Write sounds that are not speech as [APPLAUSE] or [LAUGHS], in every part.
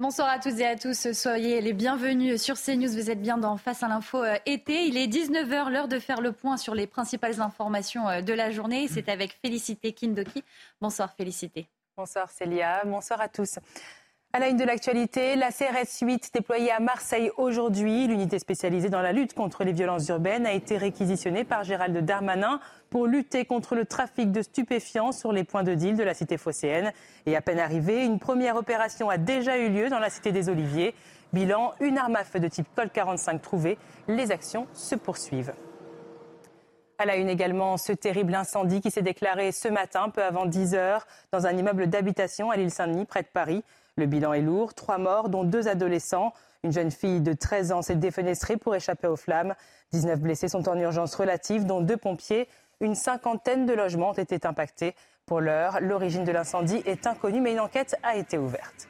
Bonsoir à toutes et à tous, soyez les bienvenus sur CNews, vous êtes bien dans Face à l'info euh, été. Il est 19h, l'heure de faire le point sur les principales informations euh, de la journée. C'est avec Félicité Kindoki. Bonsoir Félicité. Bonsoir Célia, bonsoir à tous. À la une de l'actualité, la CRS 8 déployée à Marseille aujourd'hui, l'unité spécialisée dans la lutte contre les violences urbaines, a été réquisitionnée par Gérald Darmanin pour lutter contre le trafic de stupéfiants sur les points de deal de la cité phocéenne. Et à peine arrivée, une première opération a déjà eu lieu dans la cité des Oliviers. Bilan, une arme à feu de type Colt 45 trouvée. Les actions se poursuivent. À la une également, ce terrible incendie qui s'est déclaré ce matin, peu avant 10 heures, dans un immeuble d'habitation à l'île Saint-Denis, près de Paris. Le bilan est lourd, trois morts, dont deux adolescents. Une jeune fille de 13 ans s'est défenestrée pour échapper aux flammes. 19 blessés sont en urgence relative, dont deux pompiers. Une cinquantaine de logements ont été impactés. Pour l'heure, l'origine de l'incendie est inconnue, mais une enquête a été ouverte.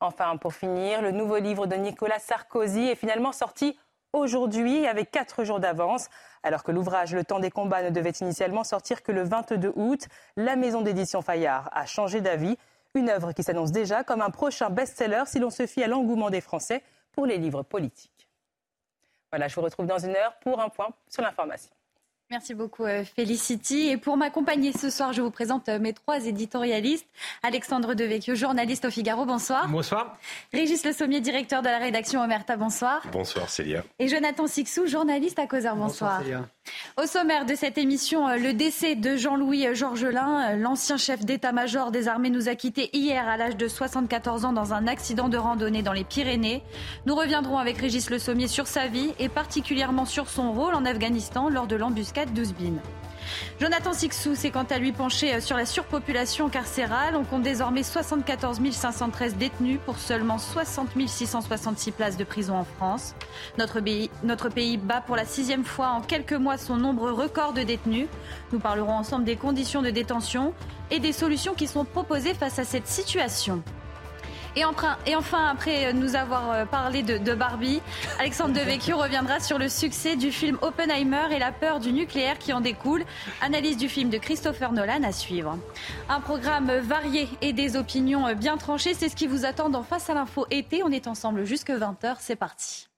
Enfin, pour finir, le nouveau livre de Nicolas Sarkozy est finalement sorti aujourd'hui avec quatre jours d'avance. Alors que l'ouvrage Le temps des combats ne devait initialement sortir que le 22 août, la maison d'édition Fayard a changé d'avis. Une œuvre qui s'annonce déjà comme un prochain best-seller si l'on se fie à l'engouement des Français pour les livres politiques. Voilà, je vous retrouve dans une heure pour un point sur l'information. Merci beaucoup euh, Félicity. Et pour m'accompagner ce soir, je vous présente euh, mes trois éditorialistes. Alexandre Devecchio, journaliste au Figaro, bonsoir. Bonsoir. Régis Le Sommier, directeur de la rédaction Omerta, bonsoir. Bonsoir Célia. Et Jonathan Sixou, journaliste à Causeur, bonsoir. bonsoir Célia. Au sommaire de cette émission, euh, le décès de Jean-Louis Georgelin, l'ancien chef d'état-major des armées, nous a quittés hier à l'âge de 74 ans dans un accident de randonnée dans les Pyrénées. Nous reviendrons avec Régis Le Sommier sur sa vie et particulièrement sur son rôle en Afghanistan lors de l'embuscade Jonathan Sixou s'est quant à lui penché euh, sur la surpopulation carcérale. On compte désormais 74 513 détenus pour seulement 60 666 places de prison en France. Notre pays, notre pays bat pour la sixième fois en quelques mois son nombre record de détenus. Nous parlerons ensemble des conditions de détention et des solutions qui sont proposées face à cette situation. Et, enfin, après nous avoir euh, parlé de, Barbie, [LAUGHS] Alexandre Devecchio reviendra sur le succès du film Oppenheimer et la peur du nucléaire qui en découle. Analyse du film de Christopher Nolan à suivre. Un programme varié et des opinions bien tranchées, c'est ce qui vous attend dans Face à l'info été. On est ensemble jusque 20h, c'est parti.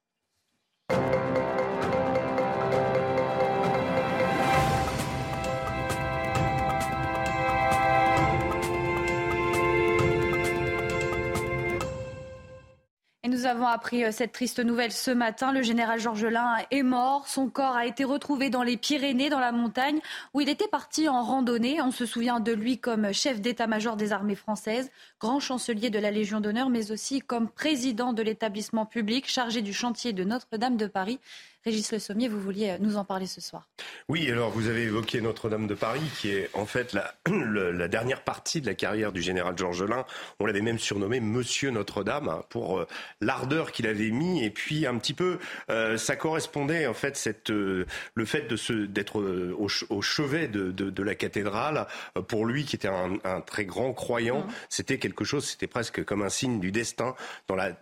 Nous avons appris euh, cette triste nouvelle ce matin. Le général Georgelin est mort. Son corps a été retrouvé dans les Pyrénées, dans la montagne, où il était parti en randonnée. On se souvient de lui comme chef d'état-major des armées françaises, grand chancelier de la Légion d'honneur, mais aussi comme président de l'établissement public chargé du chantier de Notre-Dame de Paris. Régis Le Sommier, vous vouliez euh, nous en parler ce soir. Oui, alors vous avez évoqué Notre-Dame de Paris, qui est en fait la, [CLEARS THROAT] la, dernière partie de la carrière du général Georges Lain. On l'avait même surnommé Monsieur Notre-Dame hein, pour euh, l'ardeur qu'il avait mis et puis un petit peu, euh, ça correspondait en fait cette, le fait de d'être au, au, chevet de, de, de, la cathédrale pour lui qui était un, un très grand croyant. Mmh. C'était quelque chose, c'était presque comme un signe du destin dans la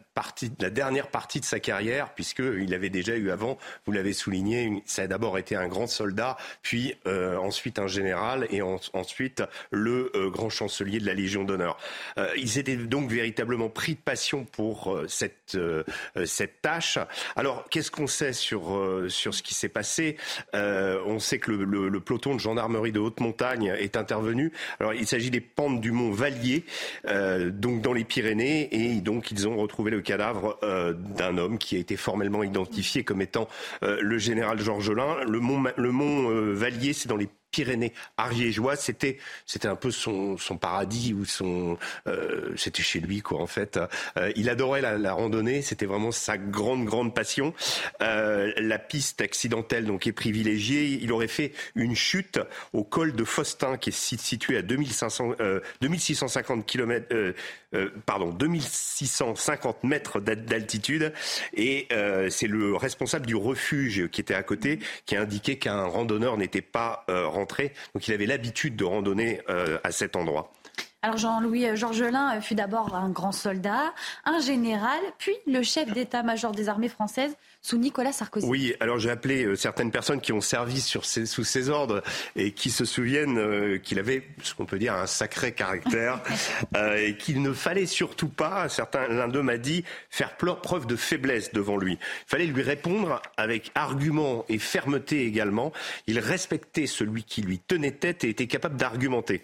la dernière partie de sa carrière, puisqu'il avait déjà eu avant, vous l'avez souligné, ça a d'abord été un grand soldat, puis euh, ensuite un général et ensuite le euh, grand chancelier de la Légion d'honneur. Euh, ils étaient donc véritablement pris de passion pour cette, cette tâche. Alors, qu'est-ce qu'on sait sur, ce qui s'est passé? On sait que le, peloton de gendarmerie de haute montagne est intervenu. Alors, il s'agit des pentes du mont Vallier, donc dans les Pyrénées, et donc ils ont retrouvé le cadavre euh, d'un homme qui a été formellement identifié comme étant euh, le général Georgelin. Le le mont euh, Vallier, c'est dans les Pyrénées ariégeois, c'était c'était un peu son, paradis ou son euh, c'était chez lui quoi en fait. Euh, il adorait la, randonnée, c'était vraiment sa grande grande passion. Euh, la piste accidentelle donc est privilégiée. Il aurait fait une chute au col de Faustin qui est situé à 2500 2650 km pardon 2650 mètres d'altitude et c'est le responsable du refuge qui était à côté qui a indiqué qu'un randonneur n'était pas donc il avait l'habitude de randonner euh, à cet endroit. Alors Jean-Louis Georgelin fut d'abord un grand soldat, un général, puis le chef d'état-major des armées françaises sous Nicolas Sarkozy. Oui, alors j'ai appelé euh, certaines personnes qui ont servi sur sous ses ordres et qui se souviennent euh, qu'il avait, ce qu'on peut dire, un sacré caractère [LAUGHS] euh, et qu'il ne fallait surtout pas, certains, l'un d'eux m'a dit, faire preuve de faiblesse devant lui. Il fallait lui répondre avec argument et fermeté également. Il respectait celui qui lui tenait tête et était capable d'argumenter.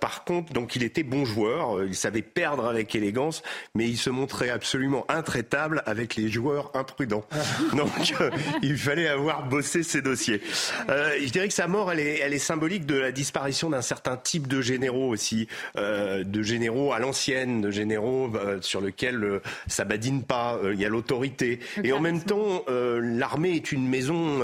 par contre, donc il était bon joueur, il savait perdre avec élégance, mais il se montrait absolument intraitable avec les joueurs imprudents. [LAUGHS] Donc, euh, il fallait avoir bossé ces dossiers. Euh, je dirais que sa mort, elle est, elle est symbolique de la disparition d'un certain type de généraux aussi, euh, de généraux à l'ancienne, de généraux sur lesquels ça badine pas. Il y a l'autorité. Et en même temps, l'armée est une maison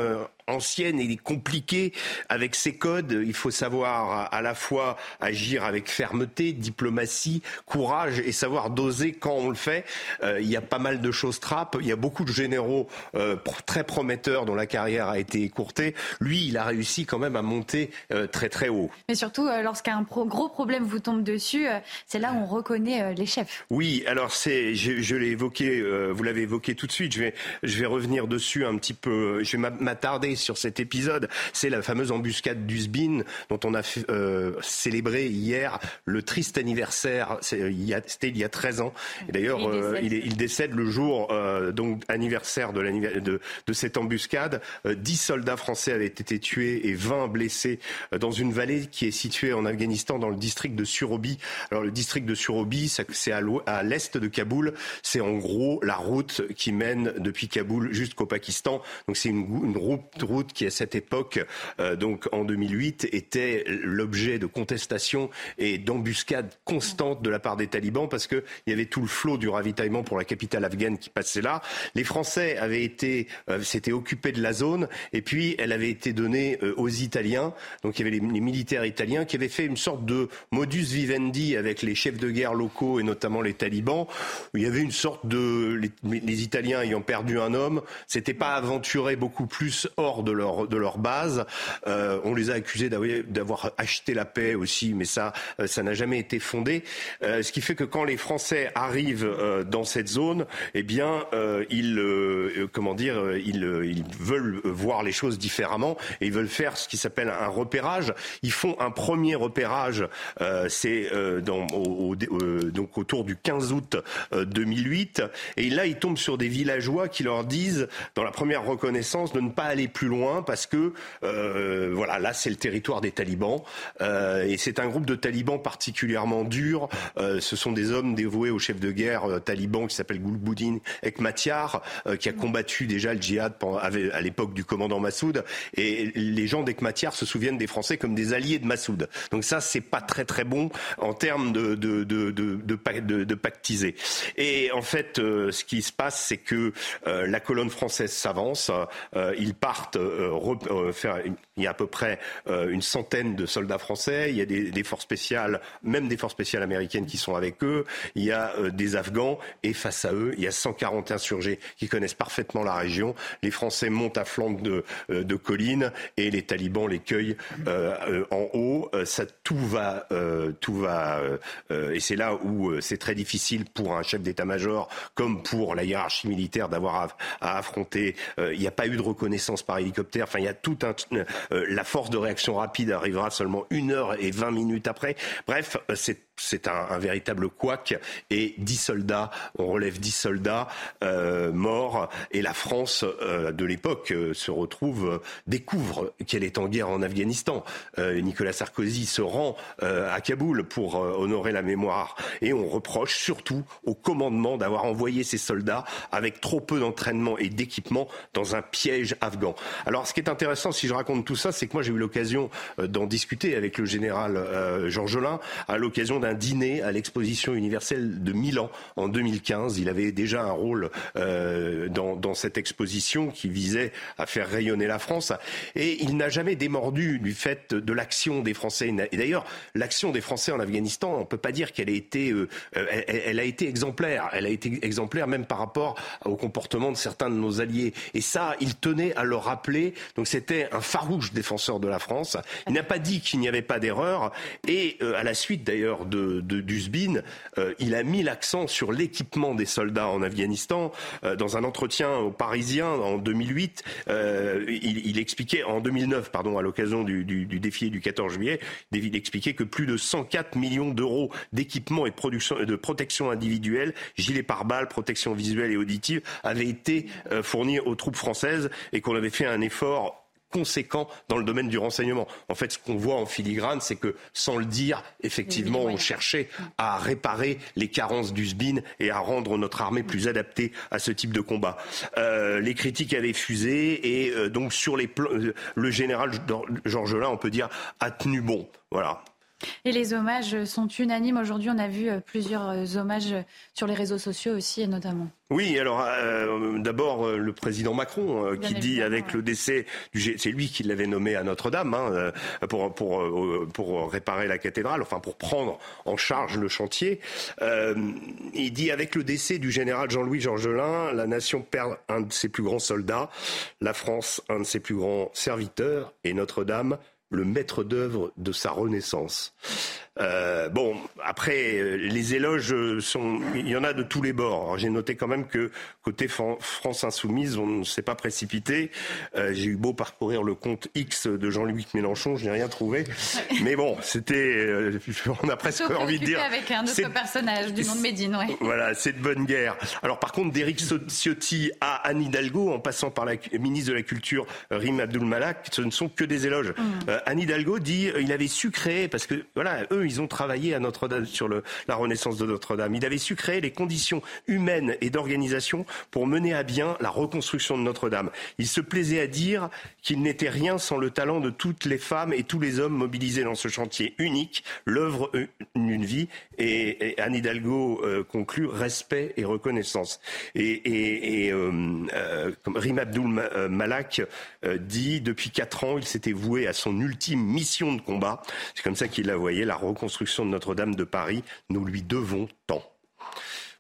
ancienne et compliquée avec ses codes. Il faut savoir à la fois agir avec fermeté, diplomatie, courage et savoir doser quand on le fait. Euh, il y a pas mal de choses trappes. Il y a beaucoup de généraux euh, très prometteurs dont la carrière a été écourtée. Lui, il a réussi quand même à monter euh, très très haut. Mais surtout, lorsqu'un gros problème vous tombe dessus, c'est là où on reconnaît les chefs. Oui, alors c'est, je, je l'ai évoqué, vous l'avez évoqué tout de suite. Je vais, je vais revenir dessus un petit peu. Je vais m'attarder sur cet épisode, c'est la fameuse embuscade d'Usbin dont on a euh, célébré hier le triste anniversaire. C'était il, y a 13 ans. Et d'ailleurs, il, il, décède le jour euh, donc anniversaire de, de, de cette embuscade. Euh, 10 soldats français avaient été tués et 20 blessés euh, dans une vallée qui est située en Afghanistan dans le district de Surobi. Alors le district de Surobi, c'est à l'est de Kaboul. C'est en gros la route qui mène depuis Kaboul jusqu'au Pakistan. Donc c'est une, une route route qui à cette époque, euh, donc en 2008, était l'objet de contestations et d'embuscades constantes de la part des talibans parce qu'il y avait tout le flot du ravitaillement pour la capitale afghane qui passait là. Les Français avaient été, euh, s'étaient occupés de la zone et puis elle avait été donnée euh, aux Italiens. Donc il y avait les, militaires italiens qui avaient fait une sorte de modus vivendi avec les chefs de guerre locaux et notamment les talibans. Il y avait une sorte de les, les Italiens ayant perdu un homme, c'était pas aventuré beaucoup plus hors de leur, de leur base. Euh, on les a accusés d'avoir acheté la paix aussi, mais ça, euh, ça n'a jamais été fondé. Euh, ce qui fait que quand les Français arrivent dans cette zone, eh bien, ils, comment dire, ils, ils veulent voir les choses différemment et ils veulent faire ce qui s'appelle un repérage. Ils font un premier repérage, c'est donc autour du 15 août 2008, et là ils tombent sur des villageois qui leur disent, dans la première reconnaissance, de ne pas aller plus loin parce que euh, voilà, là c'est le territoire des talibans euh, et c'est un groupe de talibans particulièrement dur. Euh, ce sont des hommes dévoués au chef de guerre taliban qui s'appelle Gulbuddin Ekmatyar, qui a combattu déjà le djihad à l'époque du commandant Massoud. Et les gens d'Ekmatyar se souviennent des Français comme des alliés de Massoud. Donc ça, c'est pas très très bon en termes de, de, de, de, de pactiser. Et en fait, ce qui se passe, c'est que la colonne française s'avance. ils partent euh, faire, il y a à peu près euh, une centaine de soldats français, il y a des, forces spéciales, même des forces spéciales américaines qui sont avec eux, il y a euh, des Afghans et face à eux, il y a 140 insurgés qui connaissent parfaitement la région. Les Français montent à flanc de, de collines et les talibans les cueillent en haut. Ça, tout va, tout va, et c'est là où c'est très difficile pour un chef d'état-major comme pour la hiérarchie militaire d'avoir à, affronter. il n'y a pas eu de reconnaissance par hélicoptère. Enfin, il y a. Euh, la force de réaction rapide arrivera seulement une heure et vingt minutes après. Bref, euh, c'est c'est un, véritable couac et dix soldats, on relève dix soldats euh, morts et la France de l'époque se retrouve, découvre qu'elle est en guerre en Afghanistan. Nicolas Sarkozy se rend à Kaboul pour honorer la mémoire et on reproche surtout au commandement d'avoir envoyé ces soldats avec trop peu d'entraînement et d'équipement dans un piège afghan. Alors ce qui est intéressant, si je raconte tout ça, c'est que moi j'ai eu l'occasion euh, d'en discuter avec le général euh, Georgelin à l'occasion d'un dîner à l'exposition universelle de Milan en 2015. Il avait déjà un rôle euh, dans, cette exposition qui visait à faire rayonner la France. Et il n'a jamais démordu du fait de l'action des Français. Et d'ailleurs, l'action des Français en Afghanistan, on ne peut pas dire qu'elle ait été, elle, elle, a été exemplaire. Elle a été exemplaire même par rapport au comportement de certains de nos alliés. Et ça, il tenait à le rappeler. Donc c'était un farouche défenseur de la France. Il n'a pas dit qu'il n'y avait pas d'erreur. Et euh, à la suite d'ailleurs de, de euh, il a mis l'accent sur l'équipement des soldats en Afghanistan. Euh, dans un entretien au Parisien en 2008, euh, il, il, expliquait, en 2009, pardon, à l'occasion du, du, du, défilé du 14 juillet, il expliquait que plus de 104 millions d'euros d'équipement et de, production, de protection individuelle, gilets pare-balles, protection visuelle et auditive, avaient été fournis aux troupes françaises et qu'on avait fait un effort conséquent dans le domaine du renseignement. En fait, ce qu'on voit en filigrane, c'est que, sans le dire, effectivement, on cherchait à réparer les carences du SBIN et à rendre notre armée plus adaptée à ce type de combat. Euh, les critiques avaient fusé et euh, donc sur les plans, euh, le général Georges Lain, on peut dire, a tenu bon. Voilà. Et les hommages sont unanimes. Aujourd'hui, on a vu euh, plusieurs euh, hommages sur les réseaux sociaux aussi, notamment. Oui, alors euh, d'abord le président Macron qui dit avec le décès du c'est lui qui l'avait nommé à Notre-Dame hein, pour pour pour réparer la cathédrale, enfin pour prendre en charge le chantier. il dit avec le décès du général Jean-Louis Georgelin, la nation perd un de ses plus grands soldats, la France un de ses plus grands serviteurs et Notre-Dame le maître d'œuvre de sa renaissance. Euh, bon, après, euh, les éloges sont, il y en a de tous les bords. J'ai noté quand même que côté France Insoumise, on ne s'est pas précipité. Euh, j'ai eu beau parcourir le compte X de Jean-Louis Mélenchon, je n'ai rien trouvé. [LAUGHS] Mais bon, c'était, on a presque envie de dire. avec un autre personnage du nom de Médine, ouais. [LAUGHS] Voilà, c'est de bonne guerre. Alors par contre, d'Éric Ciotti à Anne Hidalgo, en passant par la ministre de la Culture Rim Abdul Malak, ce ne sont que des éloges. Mm. Anne Hidalgo dit, il avait su créer, parce que voilà, eux ils ont travaillé à Notre-Dame sur le, la renaissance de Notre-Dame. Il avait su créer les conditions humaines et d'organisation pour mener à bien la reconstruction de Notre-Dame. Il se plaisait à dire qu'il n'était rien sans le talent de toutes les femmes et tous les hommes mobilisés dans ce chantier unique, l'œuvre d'une vie. Et, Anne Hidalgo euh, conclut respect et reconnaissance. Et, et, euh, euh, Rim Abdul euh, Malak euh, dit, depuis quatre ans, il s'était voué à son ultime mission de combat. C'est comme ça qu'il la voyait, la reconstruction de Notre-Dame de Paris. Nous lui devons tant.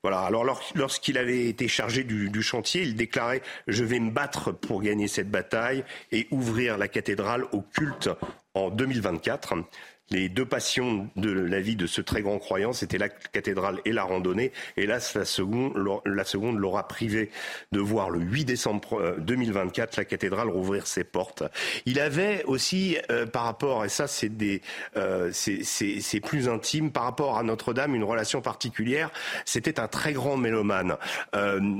Voilà. Alors lorsqu'il avait été chargé du, du, chantier, il déclarait je vais me battre pour gagner cette bataille et ouvrir la cathédrale au culte en 2024 les deux passions de la vie de ce très grand croyant, c'était la cathédrale et la randonnée. Hélas, la seconde, la seconde l'aura privé de voir le 8 décembre 2024 euh, la cathédrale rouvrir ses portes. Il avait aussi, euh, par rapport, et ça euh, c'est plus intime, par rapport à Notre-Dame, une relation particulière. C'était un très grand mélomane.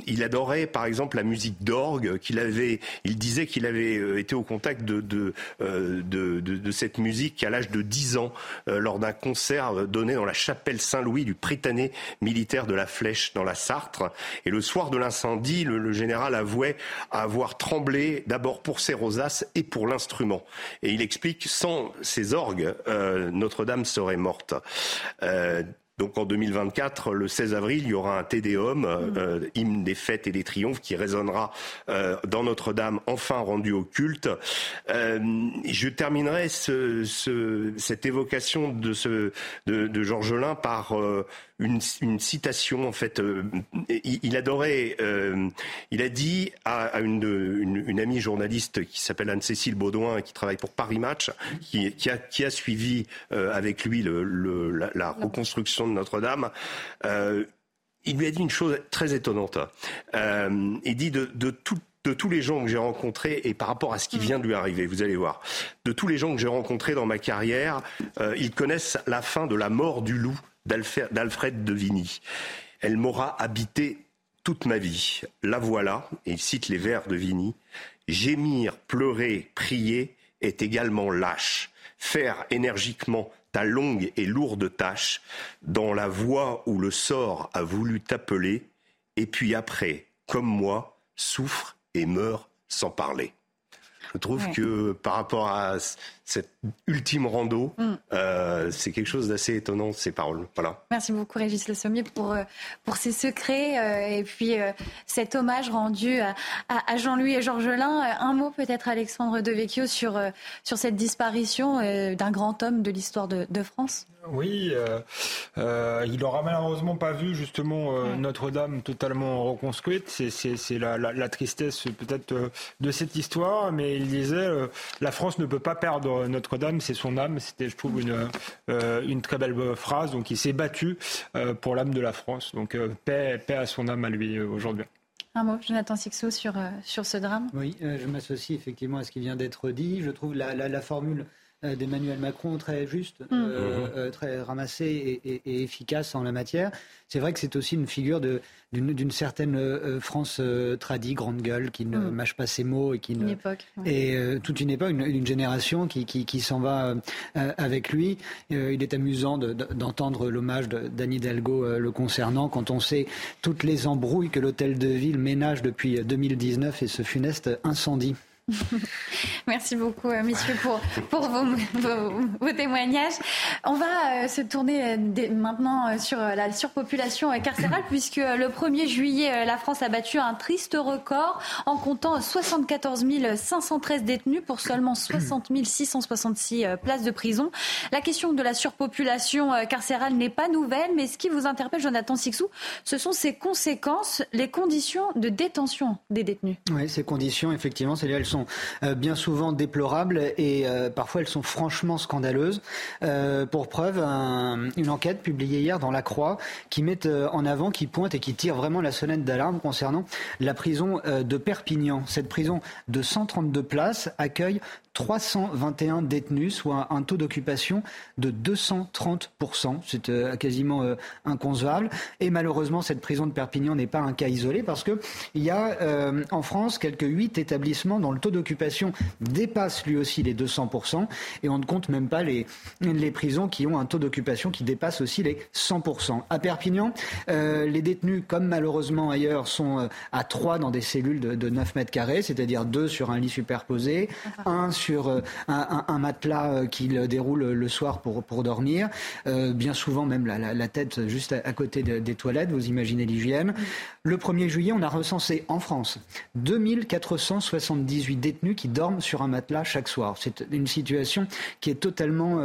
Il adorait, par exemple, la musique d'orgue. Qu'il avait, il disait qu'il avait été au contact de, de cette musique à l'âge de 10 ans euh, lors d'un concert donné dans la chapelle Saint-Louis du Prétané militaire de la Flèche dans la Sarthe. Et le soir de l'incendie, le, général avouait avoir tremblé d'abord pour ses rosaces et pour l'instrument. Et il explique, sans ces orgues, euh, Notre-Dame serait morte. Euh, donc en 2024, le 16 avril, il y aura un Tédéum, euh, mm. euh, hymne des fêtes et des triomphes, qui résonnera euh, dans Notre-Dame, enfin rendu au culte. je terminerai ce, ce, cette évocation de, ce, de, de Georges Lain par une, une, citation en fait. Euh, il, il, adorait. Euh, il a dit à, à une, une, une, amie journaliste qui s'appelle Anne-Cécile Baudouin et qui travaille pour Paris Match, qui, qui, a, qui a, suivi euh, avec lui le, le, la, la, reconstruction de Notre-Dame. Il lui a dit une chose très étonnante. Euh, il dit de, de tout, de tous les gens que j'ai rencontrés et par rapport à ce qui vient de lui arriver, vous allez voir, de tous les gens que j'ai rencontrés dans ma carrière, euh, ils connaissent la fin de la mort du loup d'Alfred de Vigny. Elle m'aura habité toute ma vie. La voilà, et il cite les vers de Vigny. Gémir, pleurer, prier est également lâche. Faire énergiquement ta longue et lourde tâche dans la voie où le sort a voulu t'appeler, et puis après, comme moi, souffre et meurt sans parler. Je trouve que par rapport à cette ultime rando, mm. euh, c'est quelque chose d'assez étonnant, ces paroles. Voilà. Merci beaucoup, Régis Le Sommier, pour, euh, pour ces secrets euh, et puis cet hommage rendu à, à Jean-Louis et Georgelin. Un mot peut-être, Alexandre Devecchio, sur, sur cette disparition d'un grand homme de l'histoire de, de France Oui, euh, euh, il aura malheureusement pas vu justement euh, Notre-Dame totalement reconstruite. C'est la, la, la, tristesse peut-être euh, de cette histoire, mais il disait la France ne peut pas perdre Notre-Dame, c'est son âme. C'était, je trouve, une, une très belle phrase. Donc, il s'est battu pour l'âme de la France. Donc, paix, paix à son âme à lui aujourd'hui. Un mot, Jonathan Sixou, sur, sur ce drame. Oui, je m'associe effectivement à ce qui vient d'être dit. Je trouve la, la, la formule euh, d'Emmanuel Macron très juste, mm. euh, euh, très ramassé et, efficace en la matière. C'est vrai que c'est aussi une figure d'une certaine France tradie, grande gueule, qui ne mm. mâche pas ses mots et qui une époque, et toute une époque, une, génération qui, qui, s'en va avec lui. il est amusant d'entendre l'hommage d'Anne Hidalgo le concernant quand on sait toutes les embrouilles que l'hôtel de ville ménage depuis 2019 et ce funeste incendie. [LAUGHS] Merci beaucoup, euh, messieurs, pour, vos, témoignages. On va euh, se tourner euh, maintenant sur la surpopulation carcérale, puisque le 1er juillet, la France a battu un triste record en comptant 74 513 détenus pour seulement 60 666 places de prison. La question de la surpopulation carcérale n'est pas nouvelle, mais ce qui vous interpelle, Jonathan Sixou, ce sont ses conséquences, les conditions de détention des détenus. Oui, ces conditions, effectivement, elles sont euh, bien souvent déplorables et euh, parfois elles sont franchement scandaleuses. Euh, pour preuve, une enquête publiée hier dans La Croix qui met en avant, qui pointe et qui tire vraiment la sonnette d'alarme concernant la prison de Perpignan. Cette prison de 132 places accueille 321 détenus, soit un taux d'occupation de 230%. C'est euh, quasiment euh, inconcevable. Et malheureusement, cette prison de Perpignan n'est pas un cas isolé parce qu'il y a euh, en France quelques huit établissements dont le taux d'occupation dépasse lui aussi les 200%. Et on ne compte même pas les, les prisons qui ont un taux d'occupation qui dépasse aussi les 100%. À Perpignan, les détenus, comme malheureusement ailleurs, sont à 3 dans des cellules de, de 9 mètres carrés, c'est-à-dire 2 sur un lit superposé, 1 sur sur euh, un, matelas euh, qu'il déroule le soir pour, pour dormir. Euh, bien souvent, même la, tête juste à, côté des toilettes, vous imaginez l'hygiène. Le 1er juillet, on a recensé en France 2478 détenus qui dorment sur un matelas chaque soir. C'est une situation qui est totalement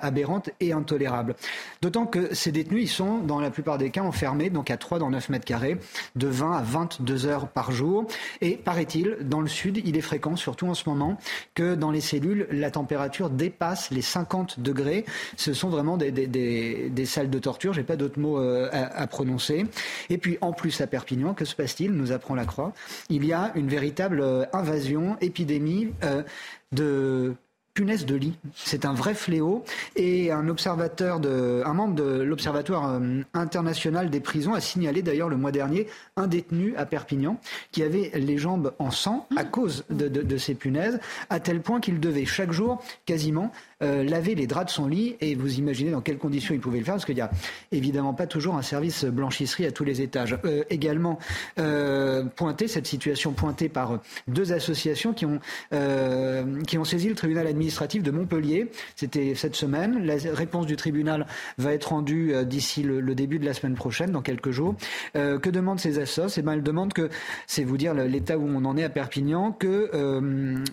aberrante et intolérable. D'autant que ces détenus, ils sont dans la plupart des cas enfermés, donc à 3 dans 9 mètres carrés, de 20 à 22 heures par jour. Et paraît-il, dans le sud, il est fréquent, surtout en ce moment, que dans les cellules, la température dépasse les 50 degrés. Ce sont vraiment des, des, salles de torture. J'ai pas d'autres mots euh, à, prononcer. Et puis, en plus, à Perpignan, que se passe-t-il? Nous apprend la Croix. Il y a une véritable euh, invasion, épidémie euh, de punaise de lit. C'est un vrai fléau. Et un observateur de, un membre de l'Observatoire euh, international des prisons a signalé d'ailleurs le mois dernier un détenu à Perpignan qui avait les jambes en sang à cause de, de ces punaises, à tel point qu'il devait chaque jour quasiment euh, laver les draps de son lit et vous imaginez dans quelles conditions il pouvait le faire parce qu'il n'y a évidemment pas toujours un service blanchisserie à tous les étages. Euh, également euh, pointé cette situation pointée par deux associations qui ont qui ont saisi le tribunal administratif de Montpellier. C'était cette semaine. La réponse du tribunal va être rendue d'ici le, début de la semaine prochaine, dans quelques jours. que demandent ces assos? Eh ben, elles demandent que, c'est vous dire l'état où on en est à Perpignan, que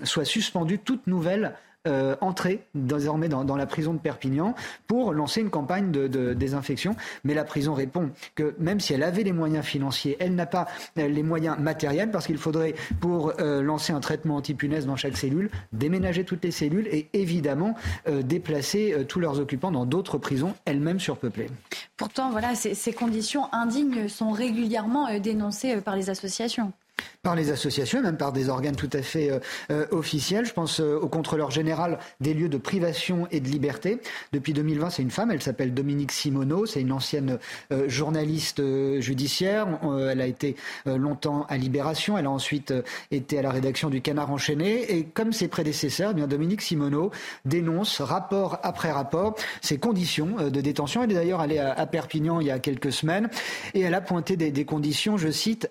soit suspendue toute nouvelle euh, entrer désormais dans, la prison de Perpignan pour lancer une campagne de, désinfection. Mais la prison répond que même si elle avait les moyens financiers, elle n'a pas euh, les moyens matériels parce qu'il faudrait, pour euh, lancer un traitement anti-punaise dans chaque cellule, déménager toutes les cellules et évidemment déplacer tous leurs occupants dans d'autres prisons, elles-mêmes surpeuplées. Pourtant, voilà, ces conditions indignes sont régulièrement dénoncées par les associations par les associations, même par des organes tout à fait euh, euh, officiels. Je pense euh, au contrôleur général des lieux de privation et de liberté. Depuis 2020, c'est une femme, elle s'appelle Dominique Simoneau, c'est une ancienne journaliste judiciaire. elle a été longtemps à Libération, elle a ensuite été à la rédaction du Canard enchaîné. Et comme ses prédécesseurs, eh bien Dominique Simoneau dénonce rapport après rapport ces conditions de détention. Elle est d'ailleurs allée à, Perpignan il y a quelques semaines et elle a pointé des, conditions, je cite,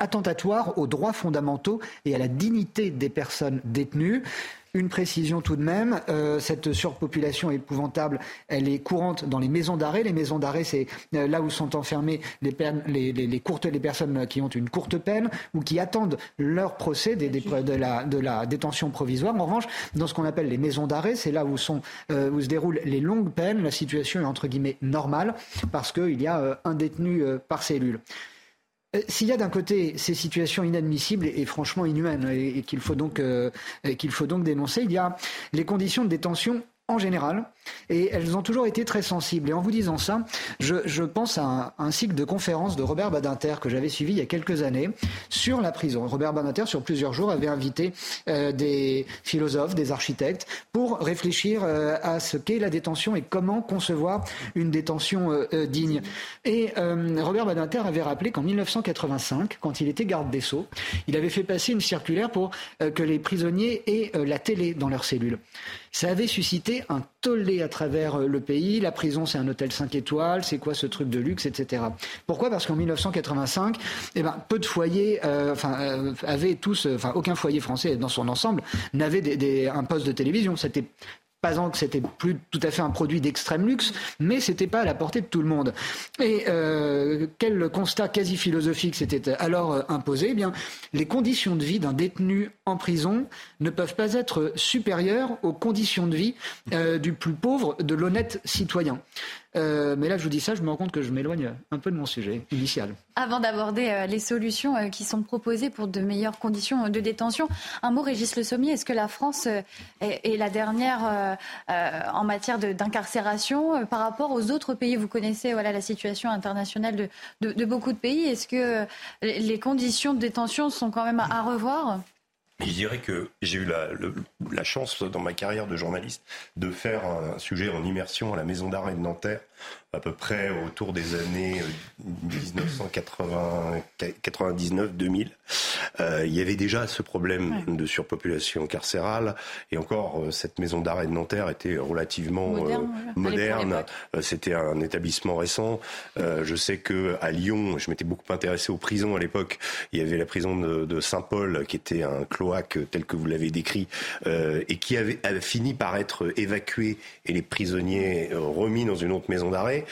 attentat aux droits fondamentaux et à la dignité des personnes détenues. Une précision tout de même, euh, cette surpopulation épouvantable, elle est courante dans les maisons d'arrêt. Les maisons d'arrêt, c'est euh, là où sont enfermées les, courtes, les personnes qui ont une courte peine ou qui attendent leur procès de, la, détention provisoire. En revanche, dans ce qu'on appelle les maisons d'arrêt, c'est là où, euh, où se déroulent les longues peines. La situation est entre guillemets normale parce qu'il y a un détenu par cellule. Euh, s'il y a d'un côté ces situations inadmissibles et, franchement inhumaines et, qu'il faut donc euh, qu'il faut donc dénoncer, il y a les conditions de détention en général, et elles ont toujours été très sensibles. Et en vous disant ça, je, pense à un, cycle de conférences de Robert Badinter que j'avais suivi il y a quelques années sur la prison. Robert Badinter, sur plusieurs jours, avait invité euh, des philosophes, des architectes, pour réfléchir euh, à ce qu'est la détention et comment concevoir une détention euh, digne. Et Robert Badinter avait rappelé qu'en 1985, quand il était garde des Sceaux, il avait fait passer une circulaire pour que les prisonniers aient la télé dans leurs cellules. Ça avait suscité un tollé à travers euh, le pays. La prison, c'est un hôtel 5 étoiles. C'est quoi ce truc de luxe, etc. Pourquoi? Parce qu'en 1985, eh ben, peu de foyers, euh, euh, avaient tous, aucun foyer français dans son ensemble n'avait un poste de télévision. C'était pas que c'était plus tout à fait un produit d'extrême luxe, mais c'était pas à la portée de tout le monde. Et euh, quel constat quasi philosophique s'était alors euh, imposé? Eh bien, les conditions de vie d'un détenu en prison ne peuvent pas être supérieures aux conditions de vie euh, du plus pauvre de l'honnête citoyen. Euh, mais là, je vous dis ça, je me rends compte que je m'éloigne un peu de mon sujet initial. Avant d'aborder euh, les solutions euh, qui sont proposées pour de meilleures conditions de détention, un mot, Régis Le Sommier, est-ce que la France est, la dernière en matière d'incarcération par rapport aux autres pays? Vous connaissez la situation internationale de beaucoup de pays. Est-ce que les conditions de détention sont quand même à revoir? Je dirais que j'ai eu la, chance dans ma carrière de journaliste de faire un sujet en immersion à la maison d'arrêt de Nanterre à peu près autour des années 1999-2000. Euh, il y avait déjà ce problème de surpopulation carcérale et encore euh, cette maison d'arrêt de Nanterre était relativement moderne. Euh, c'était un établissement récent. je sais que à Lyon, je m'étais beaucoup intéressé aux prisons à l'époque. Il y avait la prison de, Saint-Paul qui était un cloaque tel que vous l'avez décrit et qui avait, avait, fini par être évacué et les prisonniers remis dans une autre maison d'arrêt.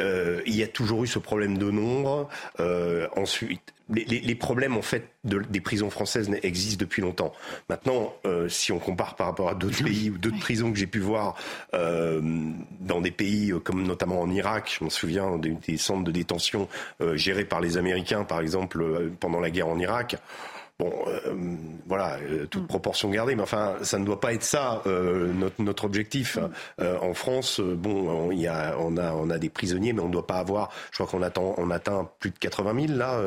Euh, il y a toujours eu ce problème de nombre. Euh, ensuite, les, problèmes en fait des prisons françaises existent depuis longtemps. Maintenant, euh, si on compare par rapport à d'autres pays ou d'autres prisons que j'ai pu voir dans des pays comme notamment en Irak, je me souviens des centres de détention gérés par les Américains, par exemple pendant la guerre en Irak. Bon, euh, voilà, euh, toute mm. proportion gardée, mais enfin, ça ne doit pas être ça euh, notre, notre, objectif. Mm. en France, bon, on, y a, on, a, on a des prisonniers, mais on ne doit pas avoir. Je crois qu'on attend, on atteint plus de 80 000 là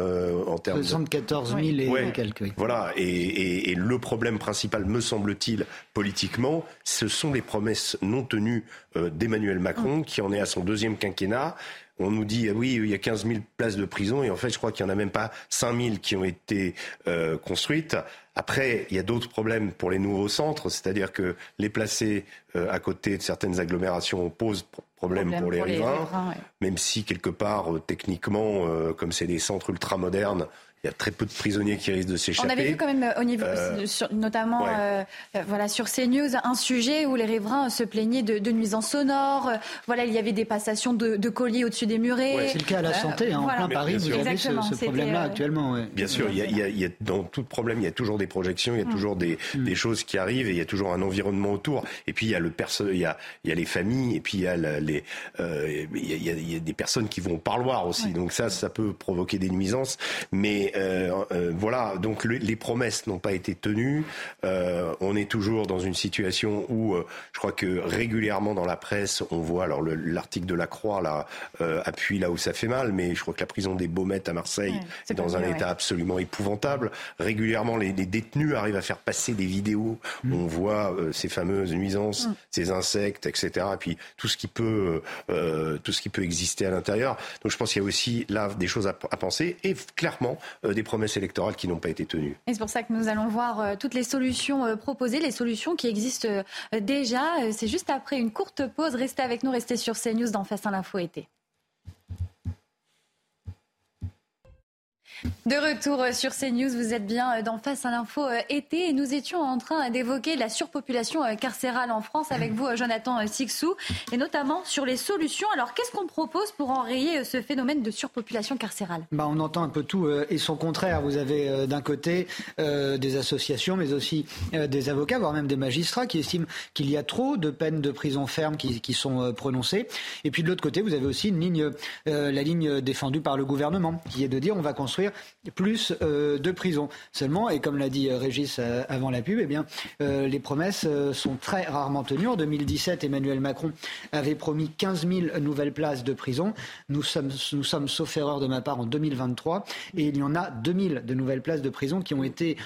en termes. 74 000 et quelques. Voilà, et, et, et, le problème principal, me semble-t-il, politiquement, ce sont les promesses non tenues d'Emmanuel Macron, mm. qui en est à son deuxième quinquennat on nous dit, ah oui, il y a 15 000 places de prison, et en fait, je crois qu'il n'y en a même pas 5 000 qui ont été euh, construites. Après, il y a d'autres problèmes pour les nouveaux centres, c'est-à-dire que les placer euh, à côté de certaines agglomérations pose problème, pour les riverains, même si quelque part, euh, techniquement, comme c'est des centres ultra-modernes, il y a très peu de prisonniers qui risquent de s'échapper. On avait vu quand même au niveau, euh, notamment euh, euh, voilà sur CNews, un sujet où les riverains se plaignaient de, nuisances sonores. voilà, il y avait des passations de, colis au-dessus des murets. c'est le cas à la santé, hein, en plein Paris, vous avez ce, problème-là actuellement. Bien sûr, il y, a, dans tout problème, il y a toujours des projections, il y a mm. toujours des, mm. des, choses qui arrivent et il y a toujours un environnement autour. Et puis il y a le il y a, il y a les familles et puis il y a les, il, y a, des personnes qui vont au parloir aussi. Donc ça, ça peut provoquer des nuisances, mais euh, euh, voilà, donc les promesses n'ont pas été tenues. Euh, on est toujours dans une situation où je crois que régulièrement dans la presse, on voit, alors l'article de la Croix là appuie là où ça fait mal, mais je crois que la prison des Baumettes à Marseille est, dans un état absolument épouvantable. Régulièrement, les, détenus arrivent à faire passer des vidéos où mm. on voit ces fameuses nuisances, mm. ces insectes, etc. Et puis tout ce qui peut, tout ce qui peut exister à l'intérieur. Donc je pense qu'il y a aussi là des choses à, à penser et clairement euh, des promesses électorales qui n'ont pas été tenues. Et c'est pour ça que nous allons voir euh, toutes les solutions euh, proposées, les solutions qui existent déjà. C'est juste après une courte pause. Restez avec nous, restez sur CNews dans Face à l'info été. De retour sur CNews, vous êtes bien dans Face à l'info euh, été et nous étions en train d'évoquer la surpopulation euh, carcérale en France avec vous, euh, Jonathan Sixou, et notamment sur les solutions. Alors, qu'est-ce qu'on propose pour enrayer ce phénomène de surpopulation carcérale? Bah, On entend un peu tout et son contraire. Vous avez d'un côté des associations, mais aussi des avocats, voire même des magistrats qui estiment qu'il y a trop de peines de prison ferme qui, sont prononcées. Et puis de l'autre côté, vous avez aussi la ligne défendue par le gouvernement, qui est de dire on va construire plus euh, de prisons. Seulement, et comme l'a dit euh, Régis euh, avant la pub, eh bien, les promesses sont très rarement tenues. En 2017, Emmanuel Macron avait promis 15 000 nouvelles places de prison. Nous sommes, nous sommes, sauf erreur de ma part, en 2023, et il y en a 2000 de nouvelles places de prison qui ont été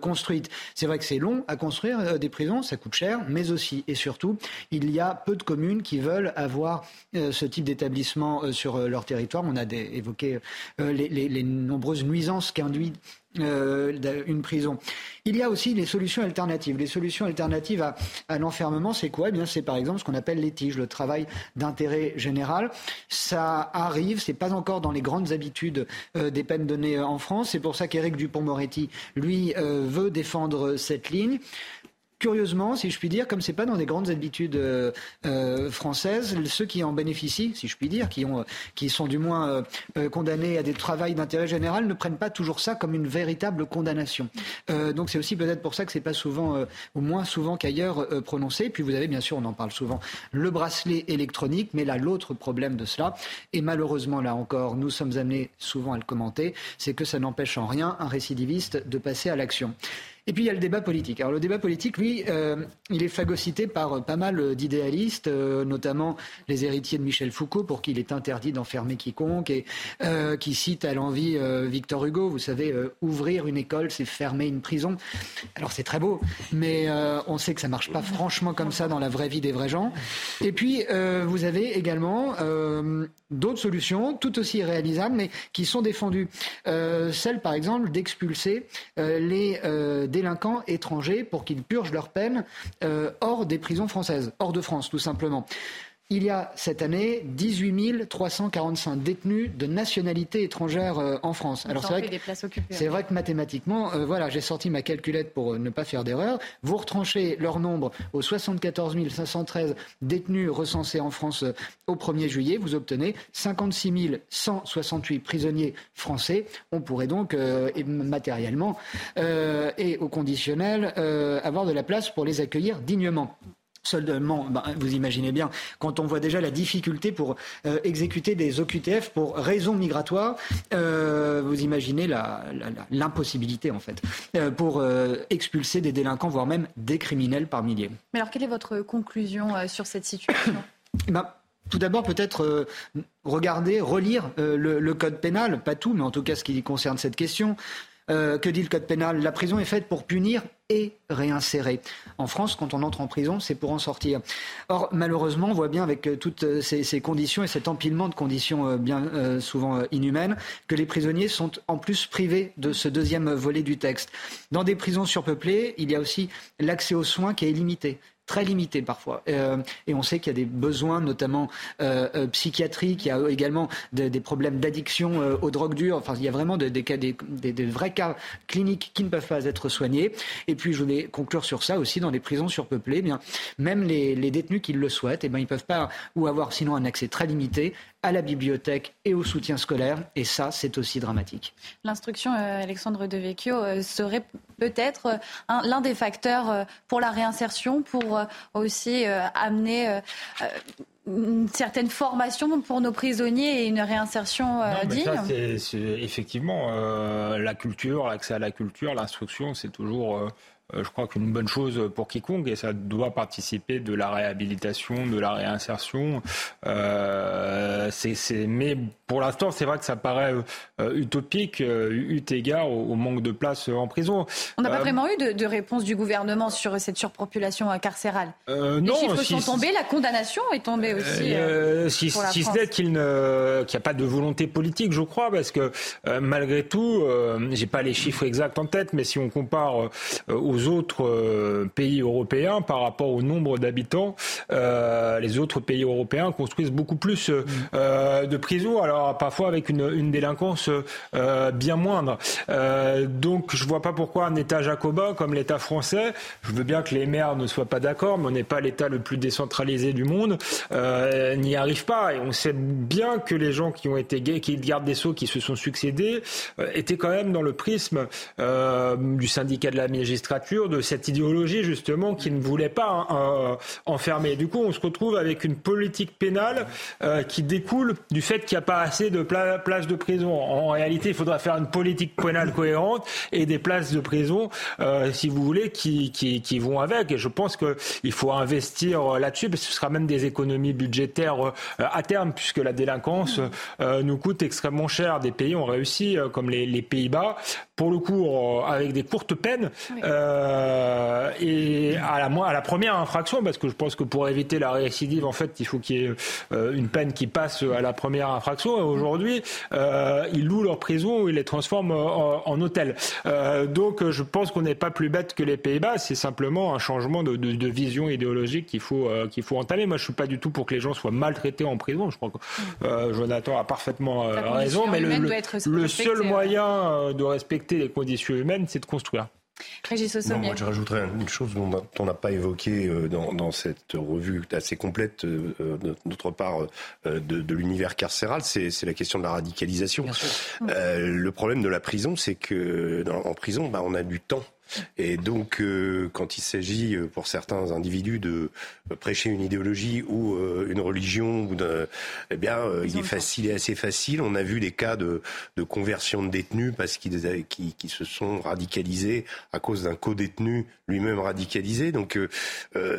construites. C'est vrai que c'est long à construire des prisons, ça coûte cher, mais aussi et surtout, il y a peu de communes qui veulent avoir ce type d'établissement sur leur territoire. On a évoqué les, les, les nombreuses nuisances qu'induit euh, une prison. Il y a aussi les solutions alternatives. Les solutions alternatives à, l'enfermement, c'est quoi? Eh bien, c'est par exemple ce qu'on appelle les le travail d'intérêt général. Ça arrive, c'est pas encore dans les grandes habitudes euh, des peines données en France. C'est pour ça qu'Éric Dupont-Moretti, lui, euh, veut défendre cette ligne curieusement, si je puis dire, comme c'est pas dans des grandes habitudes euh, euh, françaises, ceux qui en bénéficient, si je puis dire, qui, ont, qui sont du moins euh, condamnés à des travaux d'intérêt général, ne prennent pas toujours ça comme une véritable condamnation. donc c'est aussi peut-être pour ça que c'est pas souvent, ou moins souvent qu'ailleurs, prononcé. Puis vous avez bien sûr, on en parle souvent, le bracelet électronique, mais là l'autre problème de cela, et malheureusement là encore, nous sommes amenés souvent à le commenter, c'est que ça n'empêche en rien un récidiviste de passer à l'action. Et puis il y a le débat politique. Alors le débat politique, lui, euh, il est phagocyté par euh, pas mal d'idéalistes, euh, notamment les héritiers de Michel Foucault, pour qui il est interdit d'enfermer quiconque, et qui cite à l'envie Victor Hugo. Vous savez, ouvrir une école, c'est fermer une prison. Alors c'est très beau, mais on sait que ça marche pas franchement comme ça dans la vraie vie des vrais gens. Et puis vous avez également d'autres solutions, tout aussi réalisables, mais qui sont défendues. celle, par exemple, d'expulser les délinquants étrangers pour qu'ils purgent leur peine euh, hors des prisons françaises, hors de France tout simplement il y a cette année 18 345 détenus de nationalité étrangère euh, en France. Alors c'est vrai, que, c'est vrai que mathématiquement, euh, voilà, j'ai sorti ma calculette pour ne pas faire d'erreur. Vous retranchez leur nombre aux 74 513 détenus recensés en France au 1er juillet, vous obtenez 56 168 prisonniers français. On pourrait donc matériellement et au conditionnel avoir de la place pour les accueillir dignement. Seulement, ben, vous imaginez bien, quand on voit déjà la difficulté pour euh, exécuter des OQTF pour raisons migratoires, euh, vous imaginez l'impossibilité en fait euh, pour expulser des délinquants, voire même des criminels par milliers. Mais alors, quelle est votre conclusion sur cette situation? Ben, tout d'abord, peut-être regarder, relire le, code pénal, pas tout, mais en tout cas ce qui concerne cette question. Que dit le code pénal? La prison est faite pour punir et réinsérer. En France, quand on entre en prison, c'est pour en sortir. Or, malheureusement, on voit bien avec euh, toutes euh, ces, conditions et cet empilement de conditions euh, bien souvent inhumaines que les prisonniers sont en plus privés de ce deuxième volet du texte. Dans des prisons surpeuplées, il y a aussi l'accès aux soins qui est limité très limité parfois. Euh, et on sait qu'il y a des besoins, notamment euh, euh, psychiatriques, il y a également des problèmes d'addiction aux drogues dures. Enfin, il y a vraiment des, des, des, vrais cas cliniques qui ne peuvent pas être soignés. Et puis, je voulais conclure sur ça aussi, dans les prisons surpeuplées, eh bien, même les, détenus qui le souhaitent, eh bien, ils ne peuvent pas, ou avoir sinon un accès très limité à la bibliothèque et au soutien scolaire. Et ça, c'est aussi dramatique. L'instruction, Alexandre Devecchio, serait peut-être l'un des facteurs pour la réinsertion, pour euh, aussi euh, amener euh, une certaine formation pour nos prisonniers et une réinsertion digne ça, c'est, effectivement la culture, l'accès à la culture, l'instruction, c'est toujours je crois qu'une bonne chose pour quiconque et ça doit participer de la réhabilitation, de la réinsertion. c'est, mais pour l'instant, c'est vrai que ça paraît euh, utopique, euh, eu égard au, manque de place en prison. On n'a pas euh, vraiment eu de, réponse du gouvernement sur cette surpopulation carcérale. Les chiffres sont tombés, la condamnation est tombée aussi. si, si ce n'est qu'il n'y a pas de volonté politique, je crois, parce que malgré tout, j'ai pas les chiffres exacts en tête, mais si on compare aux autres pays européens par rapport au nombre d'habitants, les autres pays européens construisent beaucoup plus mm. de prisons, alors parfois avec une, délinquance bien moindre. donc je vois pas pourquoi un État jacobin comme l'État français, je veux bien que les maires ne soient pas d'accord, mais on n'est pas l'État le plus décentralisé du monde, euh, n'y arrive pas. Et on sait bien que les gens qui ont été gays, qui gardent des sceaux, qui se sont succédés, euh, étaient quand même dans le prisme euh, du syndicat de la magistrature, de cette idéologie justement qui ne voulait pas hein, enfermer. Du coup, on se retrouve avec une politique pénale qui découle du fait qu'il n'y a pas assez de places de prison. En réalité, il faudra faire une politique pénale cohérente et des places de prison, si vous voulez, qui, qui, qui vont avec. Et je pense qu'il faut investir là-dessus, parce que ce sera même des économies budgétaires euh, à terme, puisque la délinquance euh, nous coûte extrêmement cher. Des pays ont réussi, euh, comme les, les Pays-Bas, pour le coup, avec des courtes peines, euh, et à la, à la première infraction, parce que je pense que pour éviter la récidive, en fait, il faut qu'il y ait une peine qui passe à la première infraction. Et aujourd'hui, euh, ils louent leur prison ou ils les transforment en, en hôtel. Euh, donc, je pense qu'on n'est pas plus bête que les Pays-Bas. C'est simplement un changement de, de, de vision idéologique qu'il faut qu'il faut entamer. Moi, je suis pas du tout pour que les gens soient maltraités en prison. Je crois que Jonathan a parfaitement raison, mais le, le seul moyen de respecter les conditions humaines, c'est de construire. moi, je rajouterais une chose dont on n'a pas évoqué euh, dans, cette revue assez complète, euh, de notre part, euh, de, l'univers carcéral, c'est la question de la radicalisation. le problème de la prison, c'est que en prison, bah, on a du temps. Et donc, euh, quand il s'agit euh, pour certains individus de prêcher une idéologie ou euh, une religion, ou eh bien, il est facile et assez facile. On a vu des cas de, de conversion de détenus parce qu'ils qui, qui, se sont radicalisés à cause d'un co-détenu lui-même radicalisé. Donc,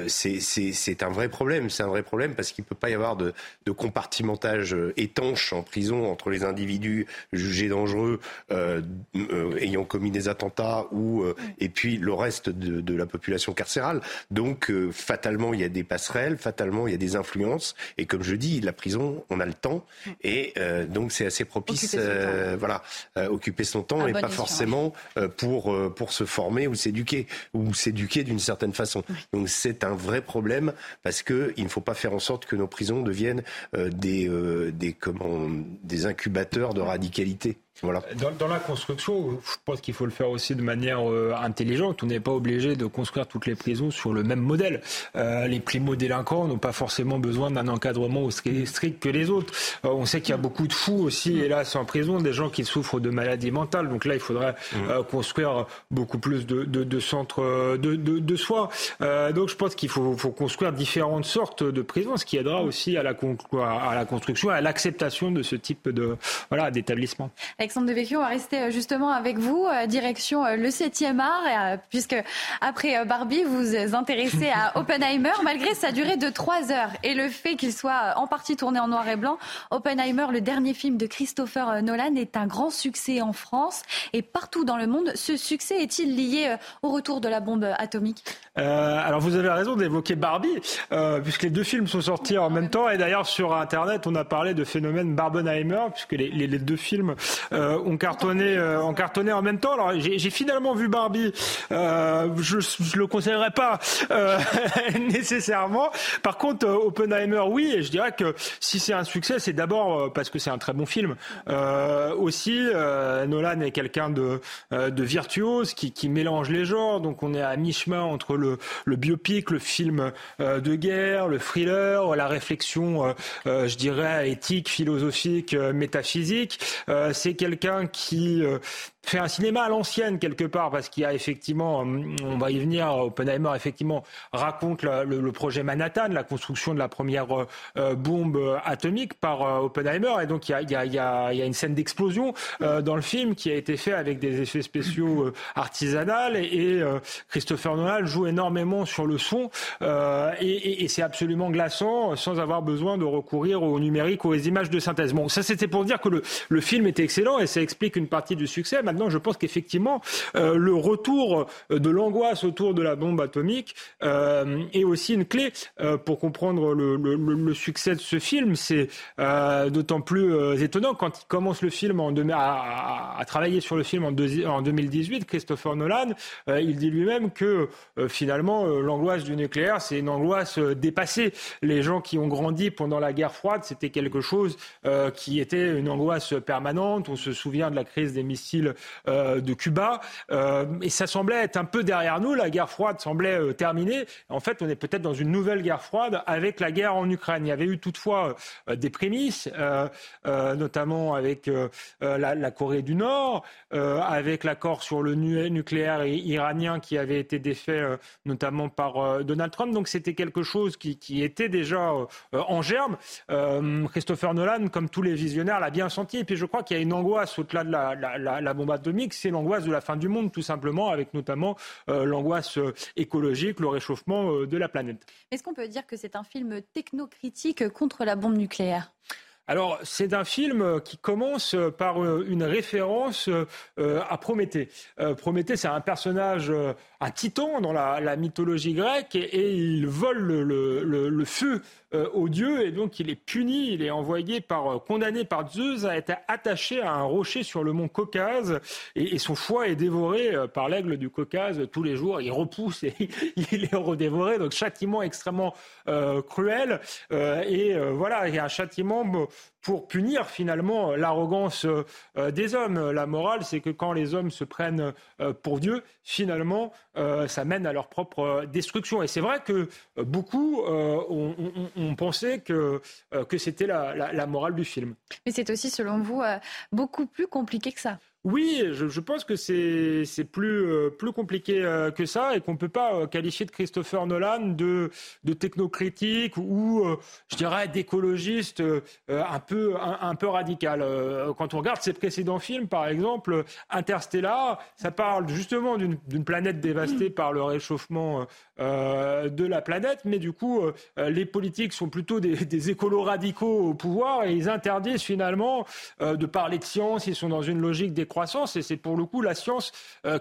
c'est un vrai problème. C'est un vrai problème parce qu'il peut pas y avoir de, de compartimentage étanche en prison entre les individus jugés dangereux ayant commis des attentats ou et puis le reste de, la population carcérale. Donc euh, fatalement, il y a des passerelles, fatalement, il y a des influences. Et comme je dis, la prison, on a le temps. Et euh, donc c'est assez propice, euh, voilà, occuper son temps et pas forcément pour, pour se former ou s'éduquer, ou s'éduquer d'une certaine façon. Donc c'est un vrai problème parce qu'il ne faut pas faire en sorte que nos prisons deviennent des, des, comment, des incubateurs de radicalité. Dans, la construction, je pense qu'il faut le faire aussi de manière euh, intelligente. On n'est pas obligé de construire toutes les prisons sur le même modèle. Euh, les primo-délinquants n'ont pas forcément besoin d'un encadrement aussi strict que les autres. Euh, on sait qu'il y a beaucoup de fous aussi, hélas, en prison, des gens qui souffrent de maladies mentales. Donc là, il faudrait mmh. construire beaucoup plus de, de, de centres de, de, soins. donc je pense qu'il faut, faut, construire différentes sortes de prisons, ce qui aidera aussi à la, à la construction, à l'acceptation de ce type de voilà d'établissement. Alexandre Devecchio, on va rester euh, justement avec vous, euh, direction euh, le 7e art, puisque après Barbie, vous vous intéressez à [LAUGHS] Oppenheimer, malgré sa durée de 3 heures et le fait qu'il soit en partie tourné en noir et blanc. Oppenheimer, le dernier film de Christopher Nolan, est un grand succès en France et partout dans le monde. Ce succès est-il lié au retour de la bombe atomique? Alors vous avez raison d'évoquer Barbie, puisque les deux films sont sortis en même temps. Et d'ailleurs sur Internet, on a parlé de phénomène Barbenheimer, puisque les, les deux films euh, ont cartonné, euh, ont cartonné en même temps. Alors j'ai finalement vu Barbie. Euh, je, je le conseillerais pas euh, [LAUGHS] nécessairement. Par contre, Oppenheimer, oui. Et je dirais que si c'est un succès, c'est d'abord parce que c'est un très bon film. aussi, Nolan est quelqu'un de, de virtuose qui, qui mélange les genres. Donc on est à mi-chemin entre le, le biopic, le film de guerre, le thriller, la réflexion, je dirais, éthique, philosophique, métaphysique. c'est quelqu'un qui euh, fait un cinéma à l'ancienne quelque part parce qu'il y a effectivement, euh, on va y venir, Oppenheimer effectivement raconte le, projet Manhattan, la construction de la première euh, bombe atomique par Oppenheimer. Et donc il y a, y a, y y a une scène d'explosion dans le film qui a été fait avec des effets spéciaux artisanales. Et, Christopher Nolan joue énormément sur le son et, et c'est absolument glaçant sans avoir besoin de recourir au numérique ou aux images de synthèse. Bon, ça c'était pour dire que le, le film était excellent et ça explique une partie du succès. Maintenant, je pense qu'effectivement, le retour de l'angoisse autour de la bombe atomique est aussi une clé pour comprendre le, succès de ce film. C'est d'autant plus étonnant quand il commence le film en à, à, travailler sur le film en, en 2018. Christopher Nolan, il dit lui-même que finalement l'angoisse du nucléaire, c'est une angoisse dépassée. Les gens qui ont grandi pendant la guerre froide, c'était quelque chose euh, qui était une angoisse permanente. On se souvient de la crise des missiles euh, de Cuba. Euh, et ça semblait être un peu derrière nous. La guerre froide semblait terminée. En fait, on est peut-être dans une nouvelle guerre froide avec la guerre en Ukraine. Il y avait eu toutefois des prémices, notamment avec la, Corée du Nord, avec l'accord sur le nucléaire iranien qui avait été défait notamment par Donald Trump. Donc c'était quelque chose qui, qui était déjà en germe. Euh, Christopher Nolan, comme tous les visionnaires, l'a bien senti. Et puis je crois qu'il y a une angoisse au-delà de la, bombe atomique, c'est l'angoisse de la fin du monde, tout simplement, avec notamment euh, l'angoisse euh, écologique, le réchauffement de la planète. Est-ce qu'on peut dire que c'est un film technocritique contre la bombe nucléaire? Alors, c'est un film qui commence par une référence à Prométhée. Prométhée, c'est un personnage, un titan dans la, mythologie grecque, et, il vole le feu euh, dieu et donc il est puni, il est envoyé par, euh, condamné par Zeus à être attaché à un rocher sur le mont Caucase et, son foie est dévoré euh, par l'aigle du Caucase tous les jours. Il repousse et [LAUGHS] il est redévoré. Donc châtiment extrêmement cruel et voilà, il y a un châtiment pour punir finalement l'arrogance des hommes. La morale, c'est que quand les hommes se prennent pour Dieu, finalement, ça mène à leur propre destruction. Et c'est vrai que beaucoup ont, on pensait que, euh, c'était la, morale du film. Mais c'est aussi, selon vous, euh, beaucoup plus compliqué que ça. Oui, je, pense que c'est plus, euh, plus compliqué que ça et qu'on ne peut pas qualifier de Christopher Nolan de, de technocritique ou, je dirais, d'écologiste un, peu, un, peu radical. quand on regarde ses précédents films, par exemple, Interstellar, ça parle justement d'une planète dévastée par le réchauffement euh, de la planète, mais du coup, euh, les politiques sont plutôt des, écolos radicaux au pouvoir et ils interdisent finalement euh, de parler de science. Ils sont dans une logique décroissance et c'est pour le coup la science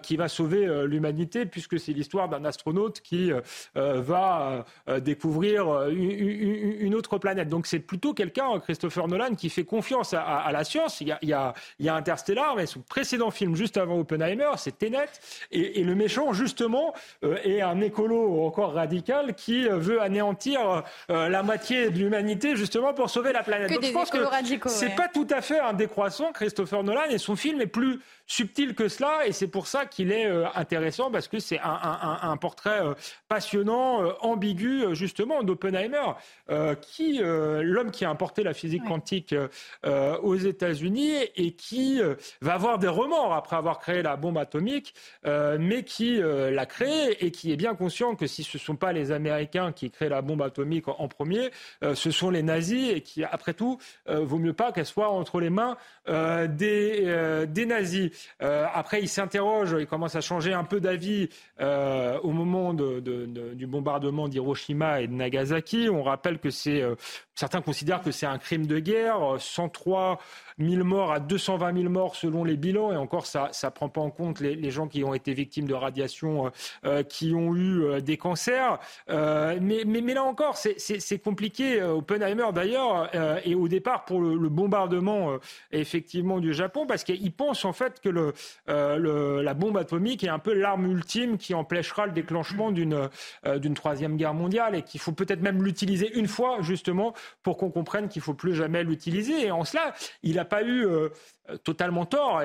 qui va sauver l'humanité puisque c'est l'histoire d'un astronaute qui va découvrir une, autre planète. Donc c'est plutôt quelqu'un, Christopher Nolan, qui fait confiance à, la science. Il y, a, il, y a, il y a Interstellar, mais son précédent film juste avant Oppenheimer, c'est Tenet. Et, et, le méchant, justement, est un écolo encore radical qui euh, veut anéantir euh, la moitié de l'humanité justement pour sauver la planète. Donc je pense que c'est pas tout à fait un décroissant Christopher Nolan et son film est plus subtil que cela et c'est pour ça qu'il est euh, intéressant parce que c'est un, portrait passionnant, ambigu justement d'Oppenheimer, qui l'homme qui a importé la physique quantique aux États-Unis et qui va avoir des remords après avoir créé la bombe atomique, mais qui l'a créée et qui est bien conscient que si ce ne sont pas les Américains qui créent la bombe atomique en, premier, euh, ce sont les nazis et qui, après tout, euh, vaut mieux pas qu'elle soit entre les mains euh, des, des nazis. après, il s'interroge, il commence à changer un peu d'avis au moment du bombardement d'Hiroshima et de Nagasaki. On rappelle que c'est certains considèrent que c'est un crime de guerre, 103 1000 morts à 220 000 morts selon les bilans, et encore ça ne prend pas en compte les, gens qui ont été victimes de radiation, euh, euh, qui ont eu euh, des cancers. mais, mais, là encore, c'est compliqué. Oppenheimer d'ailleurs, et au départ pour le, bombardement effectivement du Japon, parce qu'il pense en fait que le, la bombe atomique est un peu l'arme ultime qui empêchera le déclenchement d'une d'une troisième guerre mondiale, et qu'il faut peut-être même l'utiliser une fois justement pour qu'on comprenne qu'il faut plus jamais l'utiliser. Et en cela, il a pas eu euh, totalement tort,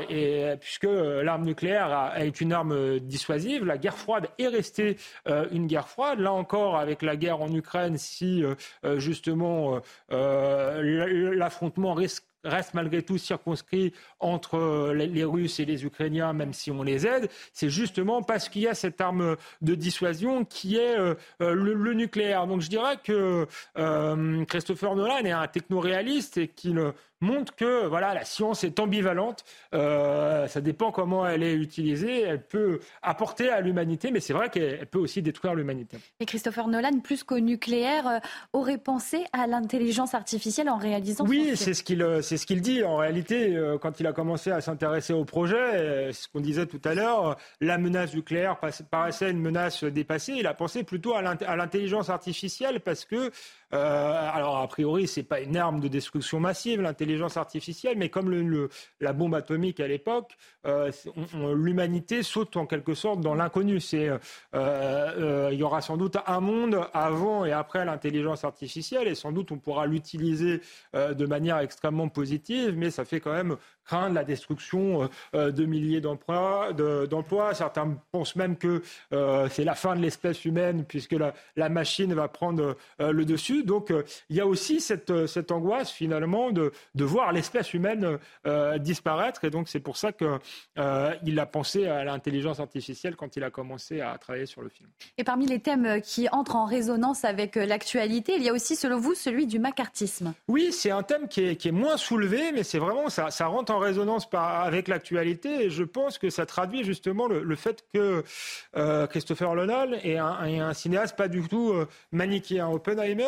puisque l'arme nucléaire est une arme dissuasive, la guerre froide est restée euh, une guerre froide. Là encore, avec la guerre en Ukraine, si euh, justement l'affrontement risque reste malgré tout circonscrit entre euh, les Russes et les Ukrainiens, même si on les aide, c'est justement parce qu'il y a cette arme de dissuasion qui est euh, euh, le, nucléaire. Donc je dirais que Christopher Nolan est un techno-réaliste et qu'il montre que voilà, la science est ambivalente. Euh, ça dépend comment elle est utilisée. Elle peut apporter à l'humanité, mais c'est vrai qu'elle peut aussi détruire l'humanité. Et Christopher Nolan, plus qu'au nucléaire, euh, aurait pensé à l'intelligence artificielle en réalisant Oui, c'est ce qu'il c'est ce qu'il dit. En réalité, quand il a commencé à s'intéresser au projet, ce qu'on disait tout à l'heure, la menace nucléaire paraissait une menace dépassée. Il a pensé plutôt à l'intelligence artificielle parce que euh, alors, a priori, c'est pas une arme de destruction massive, l'intelligence artificielle, mais comme la bombe atomique à l'époque, euh, l'humanité saute en quelque sorte dans l'inconnu. Euh, il y aura sans doute un monde avant et après l'intelligence artificielle, et sans doute on pourra l'utiliser de manière extrêmement positive, mais ça fait quand même craindre la destruction de milliers d'emplois. d'emplois. Certains pensent même que c'est la fin de l'espèce humaine, puisque la, la, machine va prendre le dessus. Donc euh, il y a aussi cette, euh, cette angoisse finalement de, de voir l'espèce humaine euh, disparaître. Et donc c'est pour ça qu'il a pensé à l'intelligence artificielle quand il a commencé à travailler sur le film. Et parmi les thèmes qui entrent en résonance avec l'actualité, il y a aussi, selon vous, celui du macartisme. Oui, c'est un thème qui est, qui est, moins soulevé, mais c'est vraiment, ça, ça, rentre en résonance par, avec l'actualité. Et je pense que ça traduit justement le, fait que Christopher Nolan est un, cinéaste pas du tout manichéen. Oppenheimer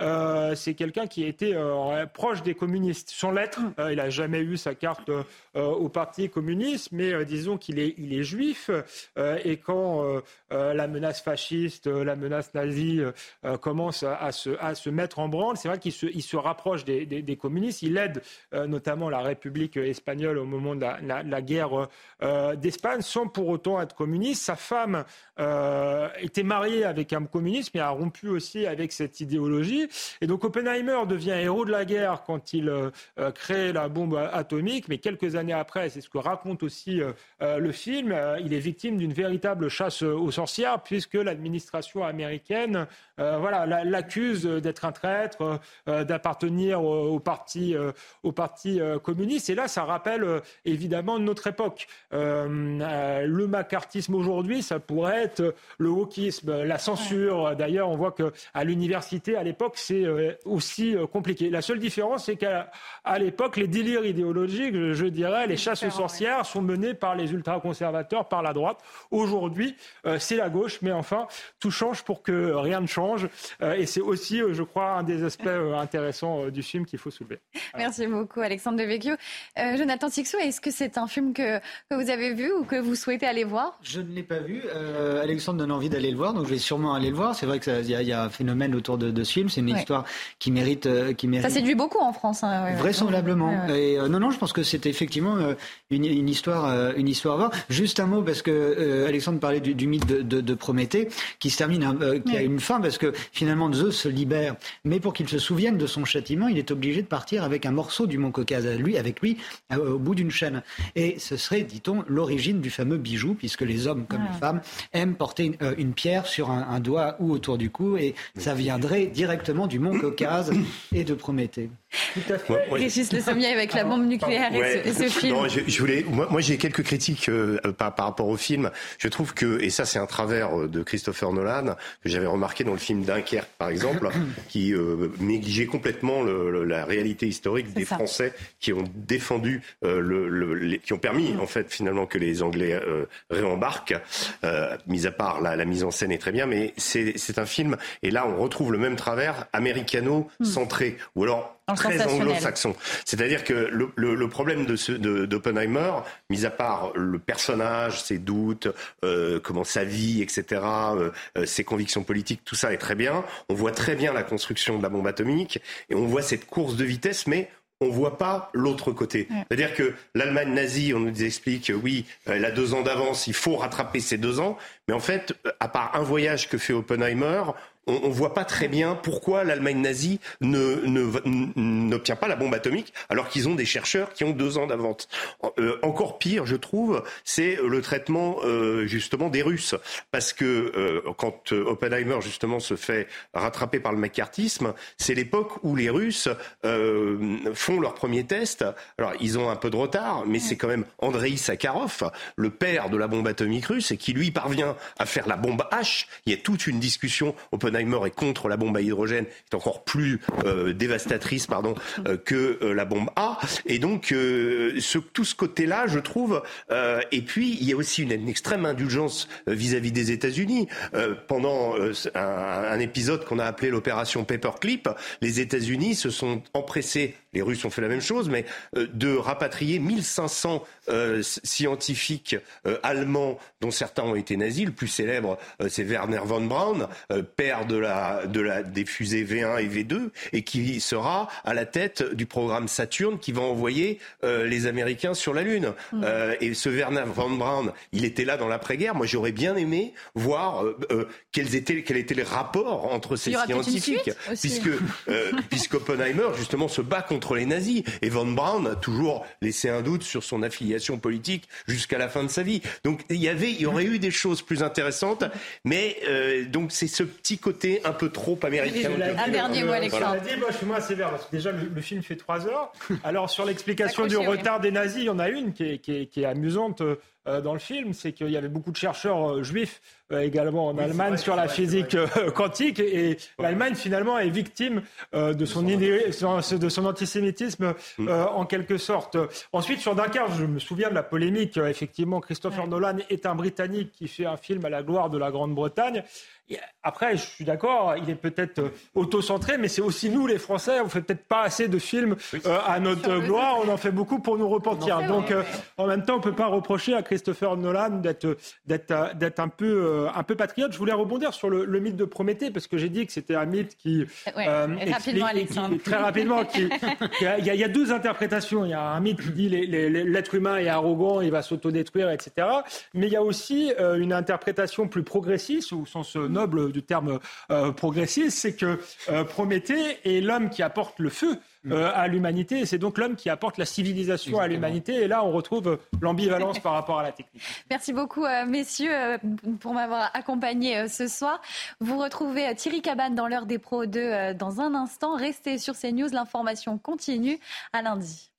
euh, c'est quelqu'un qui a été euh, proche des communistes. Sans l'être, mm. euh, il n'a jamais eu sa carte au Parti communiste, mais disons qu'il est, il est juif. et quand la menace fasciste, la menace nazie commence à, se, à, se, mettre en branle, c'est vrai qu'il se, il se rapproche des, des, communistes. Il aide notamment la République espagnole au moment de la, guerre d'Espagne, sans pour autant être communiste. Sa femme était mariée avec un communiste, mais a rompu aussi avec cette idéologie et donc Oppenheimer devient héros de la guerre quand il euh, euh, crée la bombe atomique, mais quelques années après, c'est ce que raconte aussi euh, le film, il est victime d'une véritable chasse aux sorcières puisque l'administration américaine voilà, l'accuse d'être un traître, d'appartenir au, parti, au parti communiste. Et là, ça rappelle évidemment notre époque. le macartisme aujourd'hui, ça pourrait être le wokisme, la censure. D'ailleurs, on voit qu'à l'université, à l'époque, c'est euh, aussi euh, compliqué. La seule différence, c'est qu'à l'époque, les délires idéologiques, je, dirais, les chasses aux sorcières sont menées par les ultra-conservateurs, par la droite. Aujourd'hui, euh, c'est la gauche, mais enfin, tout change pour que rien ne change. et c'est aussi, je crois, un des aspects [LAUGHS] intéressants du film qu'il faut soulever. Merci beaucoup, Alexandre Devecchio. Jonathan Sixou, est-ce que c'est un film que, que, vous avez vu ou que vous souhaitez aller voir? Je ne l'ai pas vu. Alexandre donne envie d'aller le voir, donc je vais sûrement aller le voir. C'est vrai qu'il y, y, a un phénomène autour de, de ce film. C'est une histoire qui mérite, euh, qui mérite. Ça séduit beaucoup en France. Hein, vraisemblablement. Et euh, non, non, je pense que c'est effectivement euh, une, une, histoire, une histoire à voir. Juste un mot parce que Alexandre parlait du, du mythe de, de, de, Prométhée, qui se termine, qui a une fin parce que finalement Zeus se libère, mais pour qu'il se souvienne de son châtiment, il est obligé de partir avec un morceau du mont Caucase, lui, avec lui, au bout d'une chaîne. Et ce serait, dit-on, l'origine du fameux bijou, puisque les hommes comme les femmes aiment porter une, une pierre sur un, un, doigt ou autour du cou, et ça viendrait directement du mont Caucase et de Prométhée. Tout à fait. Régis Le Sommier avec la bombe nucléaire et, ce, film. Non, je, voulais, moi, moi j'ai quelques critiques euh, par, par, rapport au film. Je trouve que, et ça c'est un travers euh, de Christopher Nolan, que j'avais remarqué dans le film Dunkerque par exemple, [COUGHS] qui euh, négligeait complètement le, la réalité historique des Français qui ont défendu, euh, le, qui ont permis en fait finalement que les Anglais réembarquent, mis à part la, la, mise en scène est très bien, mais c'est un film, et là on retrouve le même travers américano-centré, ou alors très anglo-saxon. C'est-à-dire que le, le, le, problème de d'Oppenheimer, mis à part le personnage, ses doutes, euh, comment sa vie, etc., euh, euh, ses convictions politiques, tout ça est très bien. On voit très bien la construction de la bombe atomique et on voit cette course de vitesse, mais on voit pas l'autre côté. C'est-à-dire que l'Allemagne nazie, on nous explique, oui, elle a deux ans d'avance, il faut rattraper ces deux ans. Mais en fait, à part un voyage que fait Oppenheimer, on ne voit pas très bien pourquoi l'Allemagne nazie n'obtient pas la bombe atomique alors qu'ils ont des chercheurs qui ont deux ans d'avance. Euh, encore pire, je trouve, c'est le traitement euh, justement des Russes. Parce que euh, quand Oppenheimer justement se fait rattraper par le macartisme, c'est l'époque où les Russes font leur premier test. Alors ils ont un peu de retard, mais c'est quand même Andrei Sakharov, le père de la bombe atomique russe, et qui lui parvient à faire la bombe H. Il y a toute une discussion. Oppenheimer Oppenheimer est contre la bombe à hydrogène, est encore plus dévastatrice, pardon, que la bombe A. Et donc, ce, tout ce côté-là, je trouve. et puis, il y a aussi une, une extrême indulgence vis-à-vis des États-Unis. pendant un, un épisode qu'on a appelé l'opération Paperclip, les États-Unis se sont empressés, les Russes ont fait la même chose, mais de rapatrier 1500 euh, scientifiques euh, allemands dont certains ont été nazis. Le plus célèbre, euh, c'est Werner von Braun, père de la, de la, des fusées V1 et V2, et qui sera à la tête du programme Saturne qui va envoyer les Américains sur la Lune. Mmh. et ce Werner von Braun, il était là dans l'après-guerre. Moi, j'aurais bien aimé voir quels étaient, quel était le rapport entre ces scientifiques, puisque puisque [LAUGHS] Oppenheimer justement se bat contre les nazis et von Braun a toujours laissé un doute sur son affiliation politique jusqu'à la fin de sa vie. Donc il y avait, il y aurait eu des choses plus intéressantes, mais euh, donc c'est ce petit côté un peu trop américain. Un dernier mot, Alexandre. Moi, je suis moins sévère parce que déjà le, film fait trois heures. Alors sur l'explication du retard des nazis, il y en a une qui est, qui est amusante. Euh, dans le film, c'est qu'il y avait beaucoup de chercheurs euh, juifs euh, également en Allemagne sur la physique quantique et l'Allemagne finalement est victime de son idée, de son antisémitisme mm. en quelque sorte. Ensuite sur Dunkerque, je me souviens de la polémique. Effectivement, Christopher Nolan est un Britannique qui fait un film à la gloire de la Grande-Bretagne. Après, je suis d'accord, il est peut-être euh, auto-centré, mais c'est aussi nous, les Français, on fait peut-être pas assez de films euh, à notre gloire, on en fait beaucoup pour nous repentir. Donc, euh, en même temps, on peut pas reprocher à Christopher Nolan d'être d'être d'être un peu un peu patriote. Je voulais rebondir sur le, mythe de Prométhée parce que j'ai dit que c'était un mythe qui rapidement, très rapidement, [LAUGHS] il y, a deux interprétations. Il y a un mythe qui dit l'être humain est arrogant, il va s'autodétruire, etc. Mais il y a aussi une interprétation plus progressiste au sens noble du terme euh, progressiste, c'est que euh, Prométhée est l'homme qui apporte le feu mm. euh, à l'humanité, et c'est donc l'homme qui apporte la civilisation à l'humanité. Et là, on retrouve l'ambivalence par rapport à la technique. Merci beaucoup, messieurs, pour m'avoir accompagné ce soir. Vous retrouvez Thierry Cabane dans l'heure des pros 2 dans un instant. Restez sur CNews, l'information continue. À lundi.